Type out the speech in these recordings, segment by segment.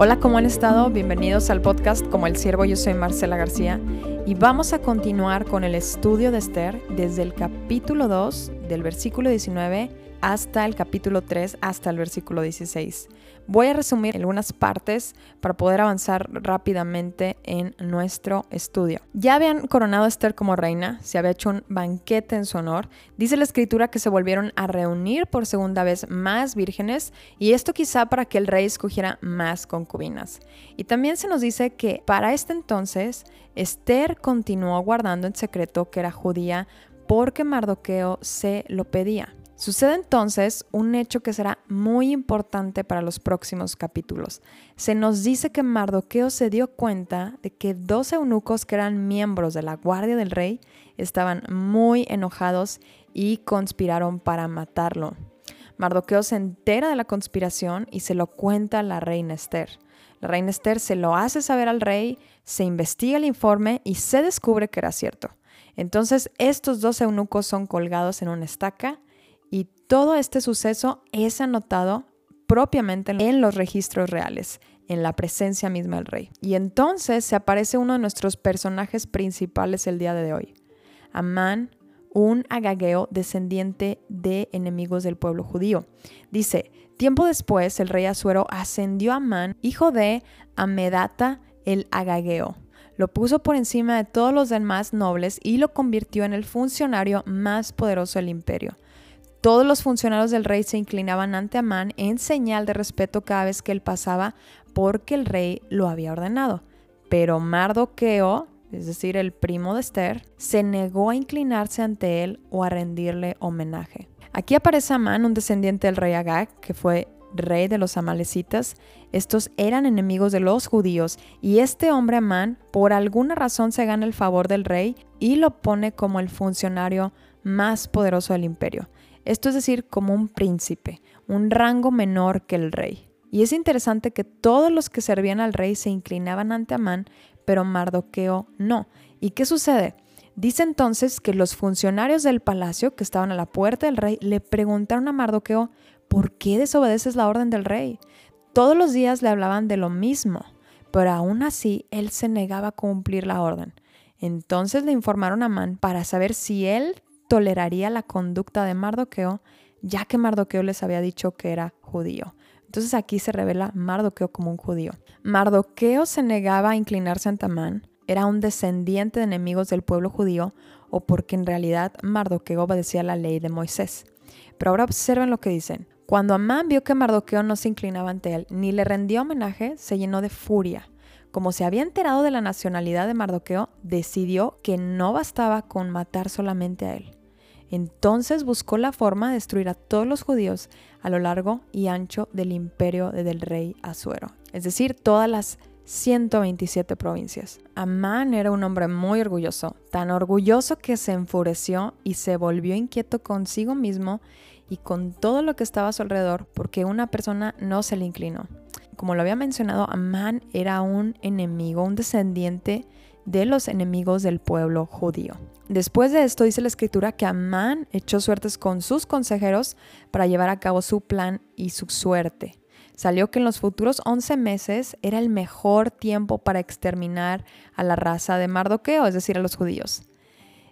Hola, ¿cómo han estado? Bienvenidos al podcast Como el Siervo, yo soy Marcela García y vamos a continuar con el estudio de Esther desde el capítulo 2 del versículo 19 hasta el capítulo 3 hasta el versículo 16. Voy a resumir algunas partes para poder avanzar rápidamente en nuestro estudio. Ya habían coronado a Esther como reina, se había hecho un banquete en su honor. Dice la escritura que se volvieron a reunir por segunda vez más vírgenes y esto quizá para que el rey escogiera más concubinas. Y también se nos dice que para este entonces Esther continuó guardando en secreto que era judía porque Mardoqueo se lo pedía. Sucede entonces un hecho que será muy importante para los próximos capítulos. Se nos dice que Mardoqueo se dio cuenta de que dos eunucos que eran miembros de la guardia del rey estaban muy enojados y conspiraron para matarlo. Mardoqueo se entera de la conspiración y se lo cuenta a la reina Esther. La reina Esther se lo hace saber al rey, se investiga el informe y se descubre que era cierto. Entonces estos dos eunucos son colgados en una estaca y todo este suceso es anotado propiamente en los registros reales, en la presencia misma del rey. Y entonces se aparece uno de nuestros personajes principales el día de hoy, Amán, un agageo descendiente de enemigos del pueblo judío. Dice, tiempo después el rey Asuero ascendió a Amán, hijo de Amedata el agageo. Lo puso por encima de todos los demás nobles y lo convirtió en el funcionario más poderoso del imperio. Todos los funcionarios del rey se inclinaban ante Amán en señal de respeto cada vez que él pasaba porque el rey lo había ordenado. Pero Mardoqueo, es decir, el primo de Esther, se negó a inclinarse ante él o a rendirle homenaje. Aquí aparece Amán, un descendiente del rey Agag, que fue rey de los amalecitas. Estos eran enemigos de los judíos y este hombre Amán por alguna razón se gana el favor del rey y lo pone como el funcionario más poderoso del imperio esto es decir, como un príncipe, un rango menor que el rey. Y es interesante que todos los que servían al rey se inclinaban ante Amán, pero Mardoqueo no. ¿Y qué sucede? Dice entonces que los funcionarios del palacio que estaban a la puerta del rey le preguntaron a Mardoqueo, ¿por qué desobedeces la orden del rey? Todos los días le hablaban de lo mismo, pero aún así él se negaba a cumplir la orden. Entonces le informaron a Amán para saber si él toleraría la conducta de Mardoqueo, ya que Mardoqueo les había dicho que era judío. Entonces aquí se revela Mardoqueo como un judío. Mardoqueo se negaba a inclinarse ante Amán, era un descendiente de enemigos del pueblo judío o porque en realidad Mardoqueo obedecía la ley de Moisés. Pero ahora observen lo que dicen. Cuando Amán vio que Mardoqueo no se inclinaba ante él ni le rendía homenaje, se llenó de furia. Como se había enterado de la nacionalidad de Mardoqueo, decidió que no bastaba con matar solamente a él. Entonces buscó la forma de destruir a todos los judíos a lo largo y ancho del imperio del rey Asuero, es decir, todas las 127 provincias. Amán era un hombre muy orgulloso, tan orgulloso que se enfureció y se volvió inquieto consigo mismo y con todo lo que estaba a su alrededor porque una persona no se le inclinó. Como lo había mencionado, Amán era un enemigo, un descendiente de los enemigos del pueblo judío. Después de esto dice la escritura que Amán echó suertes con sus consejeros para llevar a cabo su plan y su suerte. Salió que en los futuros 11 meses era el mejor tiempo para exterminar a la raza de Mardoqueo, es decir, a los judíos.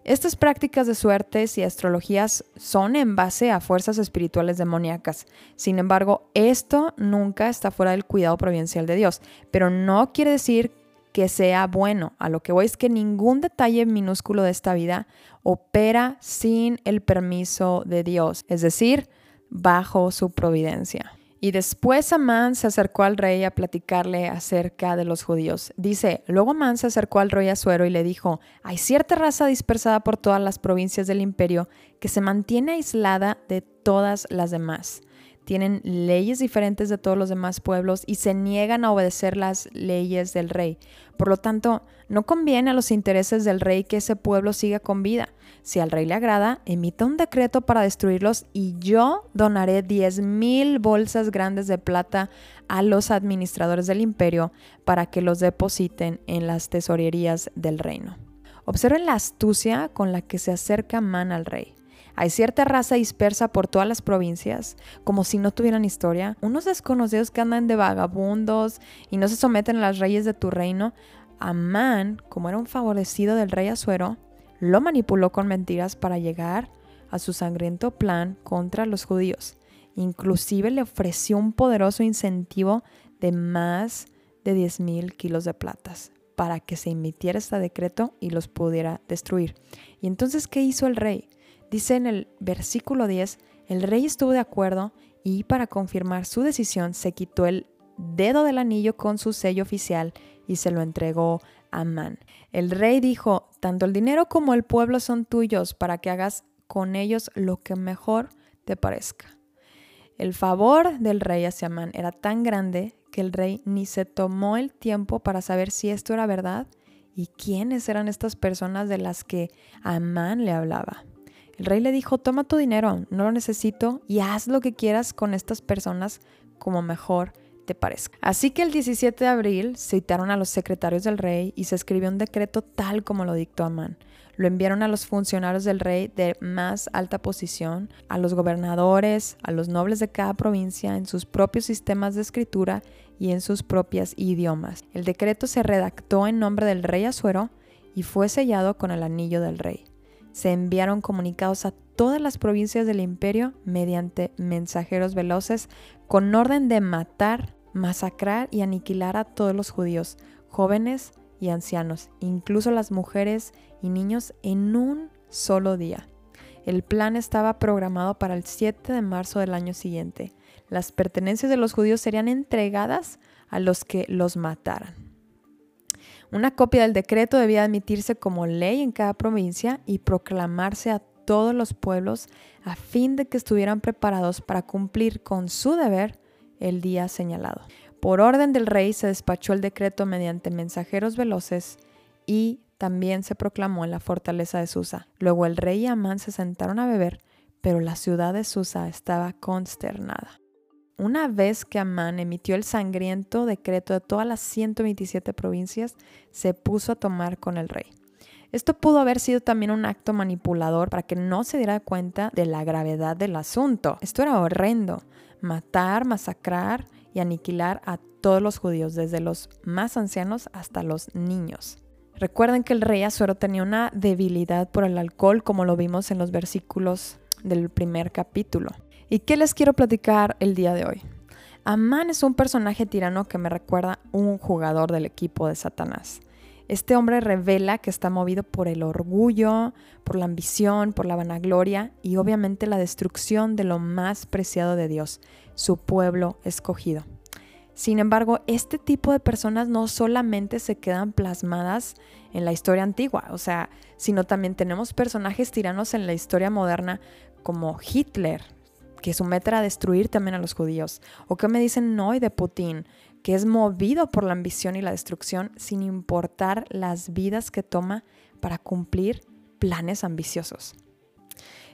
Estas prácticas de suertes y astrologías son en base a fuerzas espirituales demoníacas. Sin embargo, esto nunca está fuera del cuidado providencial de Dios, pero no quiere decir que sea bueno. A lo que voy es que ningún detalle minúsculo de esta vida opera sin el permiso de Dios, es decir, bajo su providencia. Y después Amán se acercó al rey a platicarle acerca de los judíos. Dice, luego Amán se acercó al rey Asuero y le dijo, hay cierta raza dispersada por todas las provincias del imperio que se mantiene aislada de todas las demás tienen leyes diferentes de todos los demás pueblos y se niegan a obedecer las leyes del rey. Por lo tanto, no conviene a los intereses del rey que ese pueblo siga con vida. Si al rey le agrada, emita un decreto para destruirlos y yo donaré 10 mil bolsas grandes de plata a los administradores del imperio para que los depositen en las tesorerías del reino. Observen la astucia con la que se acerca Man al rey. Hay cierta raza dispersa por todas las provincias, como si no tuvieran historia, unos desconocidos que andan de vagabundos y no se someten a las reyes de tu reino. Amán, como era un favorecido del rey Asuero, lo manipuló con mentiras para llegar a su sangriento plan contra los judíos. Inclusive le ofreció un poderoso incentivo de más de 10 mil kilos de platas para que se emitiera este decreto y los pudiera destruir. Y entonces, ¿qué hizo el rey? Dice en el versículo 10, el rey estuvo de acuerdo y para confirmar su decisión se quitó el dedo del anillo con su sello oficial y se lo entregó a Amán. El rey dijo, tanto el dinero como el pueblo son tuyos para que hagas con ellos lo que mejor te parezca. El favor del rey hacia Amán era tan grande que el rey ni se tomó el tiempo para saber si esto era verdad y quiénes eran estas personas de las que Amán le hablaba. El rey le dijo, toma tu dinero, no lo necesito y haz lo que quieras con estas personas como mejor te parezca. Así que el 17 de abril citaron a los secretarios del rey y se escribió un decreto tal como lo dictó Amán. Lo enviaron a los funcionarios del rey de más alta posición, a los gobernadores, a los nobles de cada provincia en sus propios sistemas de escritura y en sus propias idiomas. El decreto se redactó en nombre del rey Asuero y fue sellado con el anillo del rey. Se enviaron comunicados a todas las provincias del imperio mediante mensajeros veloces con orden de matar, masacrar y aniquilar a todos los judíos, jóvenes y ancianos, incluso las mujeres y niños en un solo día. El plan estaba programado para el 7 de marzo del año siguiente las pertenencias de los judíos serían entregadas a los que los mataran. Una copia del decreto debía admitirse como ley en cada provincia y proclamarse a todos los pueblos a fin de que estuvieran preparados para cumplir con su deber el día señalado. Por orden del rey se despachó el decreto mediante mensajeros veloces y también se proclamó en la fortaleza de Susa. Luego el rey y Amán se sentaron a beber, pero la ciudad de Susa estaba consternada. Una vez que Amán emitió el sangriento decreto de todas las 127 provincias, se puso a tomar con el rey. Esto pudo haber sido también un acto manipulador para que no se diera cuenta de la gravedad del asunto. Esto era horrendo. Matar, masacrar y aniquilar a todos los judíos, desde los más ancianos hasta los niños. Recuerden que el rey Azuero tenía una debilidad por el alcohol, como lo vimos en los versículos del primer capítulo. ¿Y qué les quiero platicar el día de hoy? Amán es un personaje tirano que me recuerda un jugador del equipo de Satanás. Este hombre revela que está movido por el orgullo, por la ambición, por la vanagloria y obviamente la destrucción de lo más preciado de Dios, su pueblo escogido. Sin embargo, este tipo de personas no solamente se quedan plasmadas en la historia antigua, o sea, sino también tenemos personajes tiranos en la historia moderna como Hitler, que su meta era destruir también a los judíos. ¿O qué me dicen hoy de Putin? Que es movido por la ambición y la destrucción sin importar las vidas que toma para cumplir planes ambiciosos.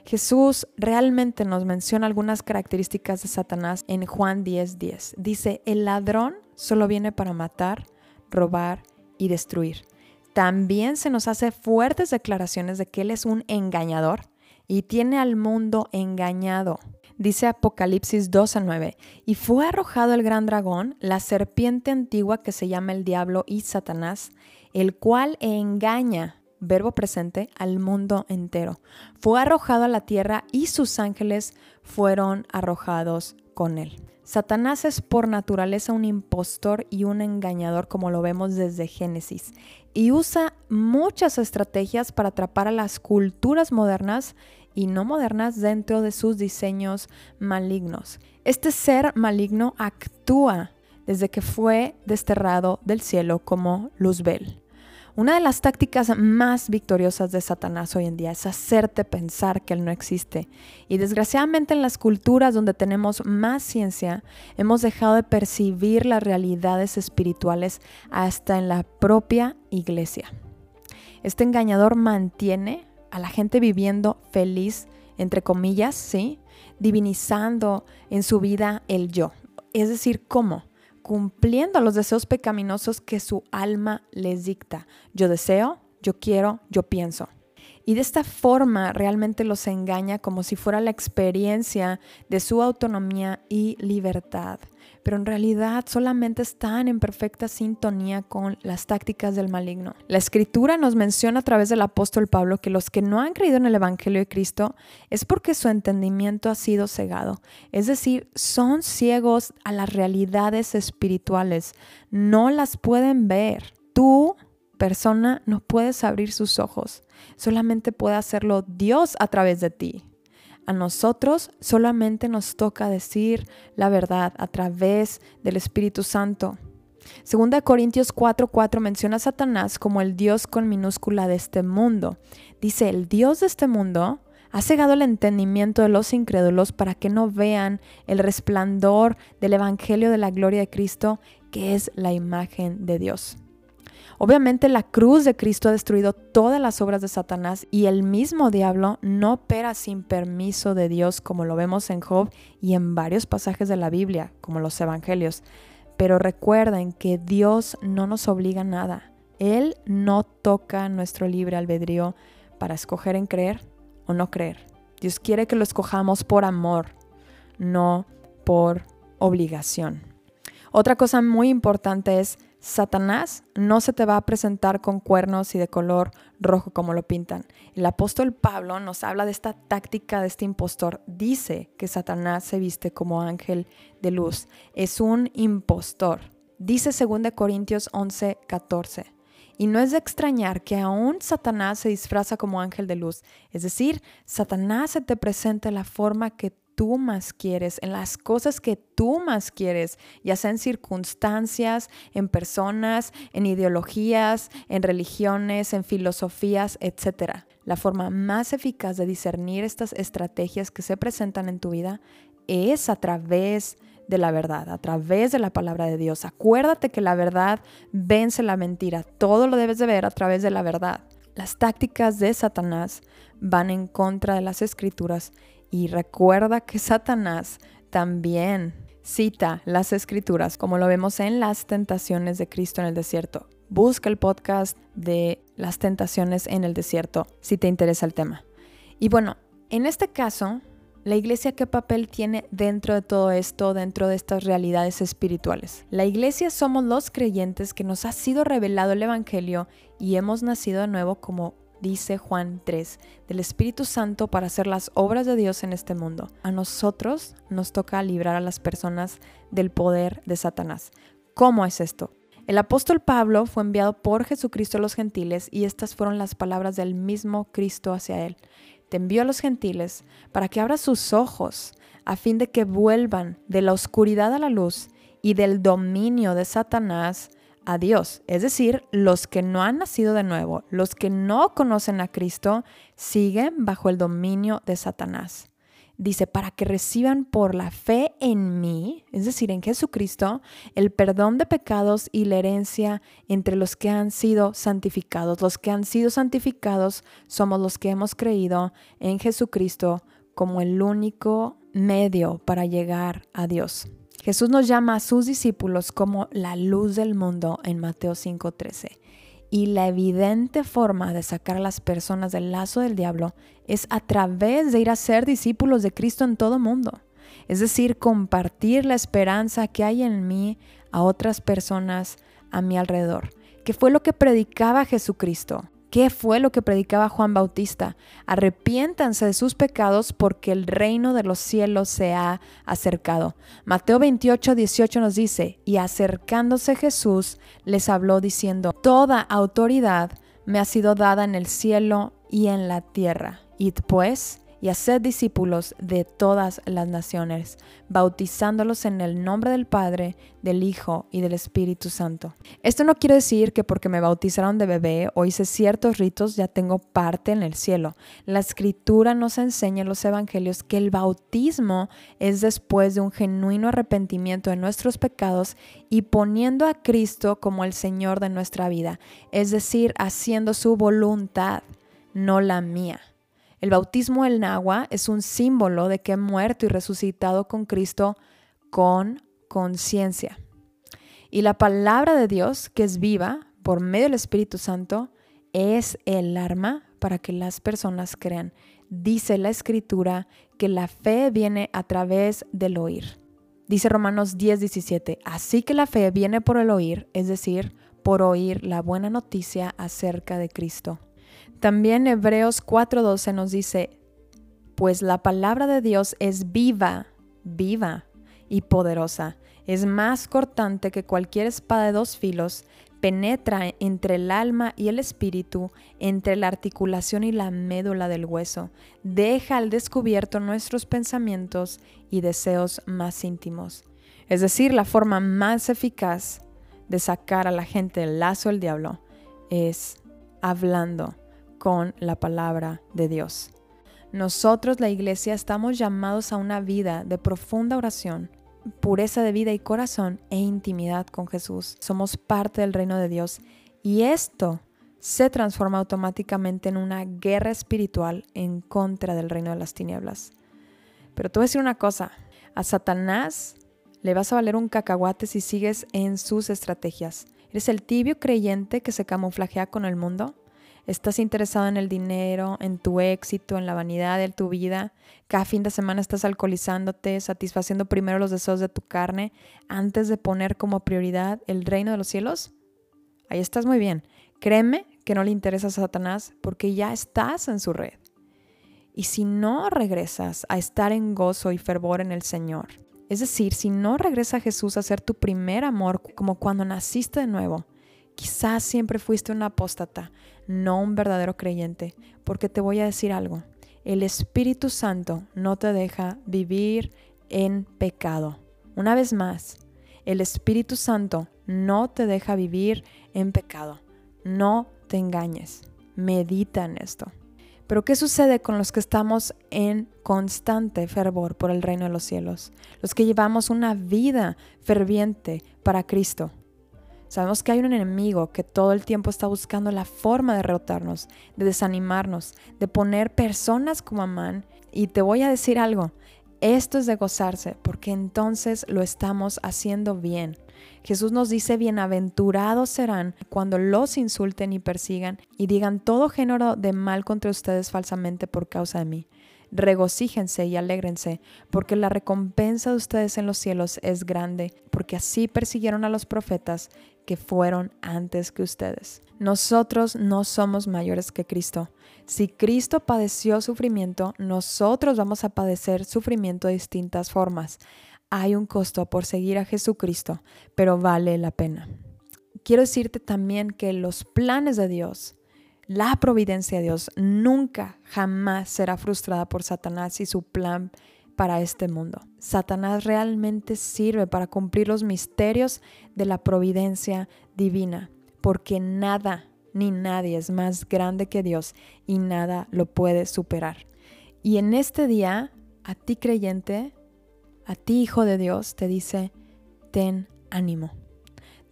Jesús realmente nos menciona algunas características de Satanás en Juan 10:10. Dice, el ladrón solo viene para matar, robar y destruir. También se nos hace fuertes declaraciones de que Él es un engañador y tiene al mundo engañado. Dice Apocalipsis 2 a 9, y fue arrojado el gran dragón, la serpiente antigua que se llama el diablo y Satanás, el cual engaña, verbo presente, al mundo entero. Fue arrojado a la tierra y sus ángeles fueron arrojados con él. Satanás es por naturaleza un impostor y un engañador como lo vemos desde Génesis y usa muchas estrategias para atrapar a las culturas modernas y no modernas dentro de sus diseños malignos. Este ser maligno actúa desde que fue desterrado del cielo como Luzbel. Una de las tácticas más victoriosas de Satanás hoy en día es hacerte pensar que Él no existe. Y desgraciadamente en las culturas donde tenemos más ciencia, hemos dejado de percibir las realidades espirituales hasta en la propia iglesia. Este engañador mantiene a la gente viviendo feliz, entre comillas, ¿sí? Divinizando en su vida el yo. Es decir, ¿cómo? Cumpliendo los deseos pecaminosos que su alma les dicta. Yo deseo, yo quiero, yo pienso. Y de esta forma realmente los engaña como si fuera la experiencia de su autonomía y libertad. Pero en realidad solamente están en perfecta sintonía con las tácticas del maligno. La escritura nos menciona a través del apóstol Pablo que los que no han creído en el Evangelio de Cristo es porque su entendimiento ha sido cegado. Es decir, son ciegos a las realidades espirituales. No las pueden ver. Tú persona no puedes abrir sus ojos, solamente puede hacerlo Dios a través de ti. A nosotros solamente nos toca decir la verdad a través del Espíritu Santo. Segunda Corintios 4:4 menciona a Satanás como el Dios con minúscula de este mundo. Dice, el Dios de este mundo ha cegado el entendimiento de los incrédulos para que no vean el resplandor del Evangelio de la gloria de Cristo, que es la imagen de Dios. Obviamente la cruz de Cristo ha destruido todas las obras de Satanás y el mismo diablo no opera sin permiso de Dios como lo vemos en Job y en varios pasajes de la Biblia, como los Evangelios. Pero recuerden que Dios no nos obliga a nada. Él no toca nuestro libre albedrío para escoger en creer o no creer. Dios quiere que lo escojamos por amor, no por obligación. Otra cosa muy importante es Satanás no se te va a presentar con cuernos y de color rojo como lo pintan. El apóstol Pablo nos habla de esta táctica de este impostor. Dice que Satanás se viste como ángel de luz. Es un impostor. Dice 2 Corintios 11, 14. Y no es de extrañar que aún Satanás se disfraza como ángel de luz. Es decir, Satanás se te presenta la forma que tú más quieres, en las cosas que tú más quieres, ya sea en circunstancias, en personas, en ideologías, en religiones, en filosofías, etc. La forma más eficaz de discernir estas estrategias que se presentan en tu vida es a través de la verdad, a través de la palabra de Dios. Acuérdate que la verdad vence la mentira. Todo lo debes de ver a través de la verdad. Las tácticas de Satanás van en contra de las escrituras y recuerda que Satanás también cita las escrituras, como lo vemos en las tentaciones de Cristo en el desierto. Busca el podcast de las tentaciones en el desierto si te interesa el tema. Y bueno, en este caso, la iglesia qué papel tiene dentro de todo esto, dentro de estas realidades espirituales. La iglesia somos los creyentes que nos ha sido revelado el Evangelio y hemos nacido de nuevo como dice Juan 3, del Espíritu Santo para hacer las obras de Dios en este mundo. A nosotros nos toca librar a las personas del poder de Satanás. ¿Cómo es esto? El apóstol Pablo fue enviado por Jesucristo a los gentiles y estas fueron las palabras del mismo Cristo hacia él. Te envió a los gentiles para que abras sus ojos a fin de que vuelvan de la oscuridad a la luz y del dominio de Satanás a Dios. Es decir, los que no han nacido de nuevo, los que no conocen a Cristo, siguen bajo el dominio de Satanás. Dice, para que reciban por la fe en mí, es decir, en Jesucristo, el perdón de pecados y la herencia entre los que han sido santificados. Los que han sido santificados somos los que hemos creído en Jesucristo como el único medio para llegar a Dios. Jesús nos llama a sus discípulos como la luz del mundo en Mateo 5:13. Y la evidente forma de sacar a las personas del lazo del diablo es a través de ir a ser discípulos de Cristo en todo mundo. Es decir, compartir la esperanza que hay en mí a otras personas a mi alrededor, que fue lo que predicaba Jesucristo. ¿Qué fue lo que predicaba Juan Bautista? Arrepiéntanse de sus pecados porque el reino de los cielos se ha acercado. Mateo 28, 18 nos dice, y acercándose Jesús les habló diciendo, Toda autoridad me ha sido dada en el cielo y en la tierra. Id pues y haced discípulos de todas las naciones, bautizándolos en el nombre del Padre, del Hijo y del Espíritu Santo. Esto no quiere decir que porque me bautizaron de bebé o hice ciertos ritos ya tengo parte en el cielo. La escritura nos enseña en los evangelios que el bautismo es después de un genuino arrepentimiento de nuestros pecados y poniendo a Cristo como el Señor de nuestra vida, es decir, haciendo su voluntad, no la mía. El bautismo en agua es un símbolo de que he muerto y resucitado con Cristo con conciencia. Y la palabra de Dios, que es viva por medio del Espíritu Santo, es el arma para que las personas crean. Dice la escritura que la fe viene a través del oír. Dice Romanos 10, 17, así que la fe viene por el oír, es decir, por oír la buena noticia acerca de Cristo. También Hebreos 4:12 nos dice, pues la palabra de Dios es viva, viva y poderosa, es más cortante que cualquier espada de dos filos, penetra entre el alma y el espíritu, entre la articulación y la médula del hueso, deja al descubierto nuestros pensamientos y deseos más íntimos. Es decir, la forma más eficaz de sacar a la gente del lazo del diablo es hablando con la palabra de Dios. Nosotros, la iglesia, estamos llamados a una vida de profunda oración, pureza de vida y corazón e intimidad con Jesús. Somos parte del reino de Dios y esto se transforma automáticamente en una guerra espiritual en contra del reino de las tinieblas. Pero tú voy a decir una cosa, a Satanás le vas a valer un cacahuate si sigues en sus estrategias. ¿Eres el tibio creyente que se camuflajea con el mundo? Estás interesado en el dinero, en tu éxito, en la vanidad de tu vida, cada fin de semana estás alcoholizándote, satisfaciendo primero los deseos de tu carne antes de poner como prioridad el reino de los cielos, ahí estás muy bien. Créeme que no le interesa a Satanás porque ya estás en su red. Y si no regresas a estar en gozo y fervor en el Señor, es decir, si no regresa Jesús a ser tu primer amor como cuando naciste de nuevo, quizás siempre fuiste un apóstata, no un verdadero creyente, porque te voy a decir algo, el Espíritu Santo no te deja vivir en pecado. Una vez más, el Espíritu Santo no te deja vivir en pecado. No te engañes. Medita en esto. Pero ¿qué sucede con los que estamos en constante fervor por el reino de los cielos? Los que llevamos una vida ferviente para Cristo. Sabemos que hay un enemigo que todo el tiempo está buscando la forma de derrotarnos, de desanimarnos, de poner personas como Amán. Y te voy a decir algo, esto es de gozarse, porque entonces lo estamos haciendo bien. Jesús nos dice, bienaventurados serán cuando los insulten y persigan y digan todo género de mal contra ustedes falsamente por causa de mí regocíjense y alégrense, porque la recompensa de ustedes en los cielos es grande, porque así persiguieron a los profetas que fueron antes que ustedes. Nosotros no somos mayores que Cristo. Si Cristo padeció sufrimiento, nosotros vamos a padecer sufrimiento de distintas formas. Hay un costo por seguir a Jesucristo, pero vale la pena. Quiero decirte también que los planes de Dios, la providencia de Dios, nunca, jamás será frustrada por Satanás y su plan para este mundo. Satanás realmente sirve para cumplir los misterios de la providencia divina, porque nada ni nadie es más grande que Dios y nada lo puede superar. Y en este día, a ti creyente, a ti hijo de Dios, te dice, ten ánimo.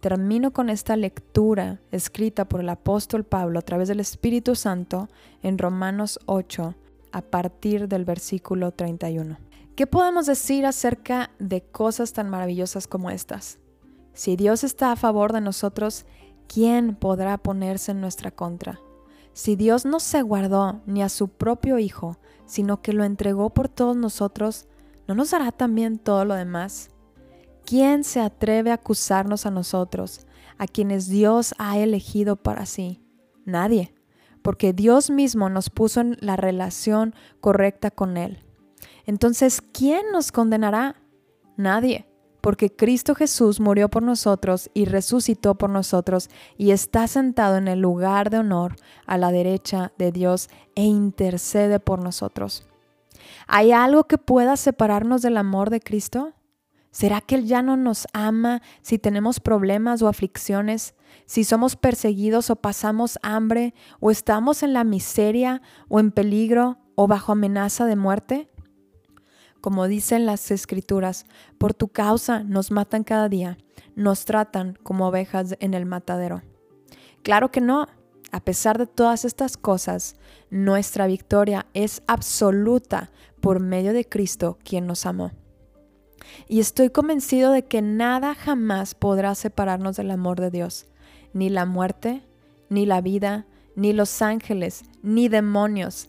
Termino con esta lectura escrita por el apóstol Pablo a través del Espíritu Santo en Romanos 8 a partir del versículo 31. ¿Qué podemos decir acerca de cosas tan maravillosas como estas? Si Dios está a favor de nosotros, ¿quién podrá ponerse en nuestra contra? Si Dios no se guardó ni a su propio Hijo, sino que lo entregó por todos nosotros, ¿no nos dará también todo lo demás? ¿Quién se atreve a acusarnos a nosotros, a quienes Dios ha elegido para sí? Nadie, porque Dios mismo nos puso en la relación correcta con Él. Entonces, ¿quién nos condenará? Nadie, porque Cristo Jesús murió por nosotros y resucitó por nosotros y está sentado en el lugar de honor a la derecha de Dios e intercede por nosotros. ¿Hay algo que pueda separarnos del amor de Cristo? ¿Será que Él ya no nos ama si tenemos problemas o aflicciones, si somos perseguidos o pasamos hambre, o estamos en la miseria o en peligro o bajo amenaza de muerte? Como dicen las escrituras, por tu causa nos matan cada día, nos tratan como ovejas en el matadero. Claro que no. A pesar de todas estas cosas, nuestra victoria es absoluta por medio de Cristo, quien nos amó. Y estoy convencido de que nada jamás podrá separarnos del amor de Dios, ni la muerte, ni la vida, ni los ángeles, ni demonios,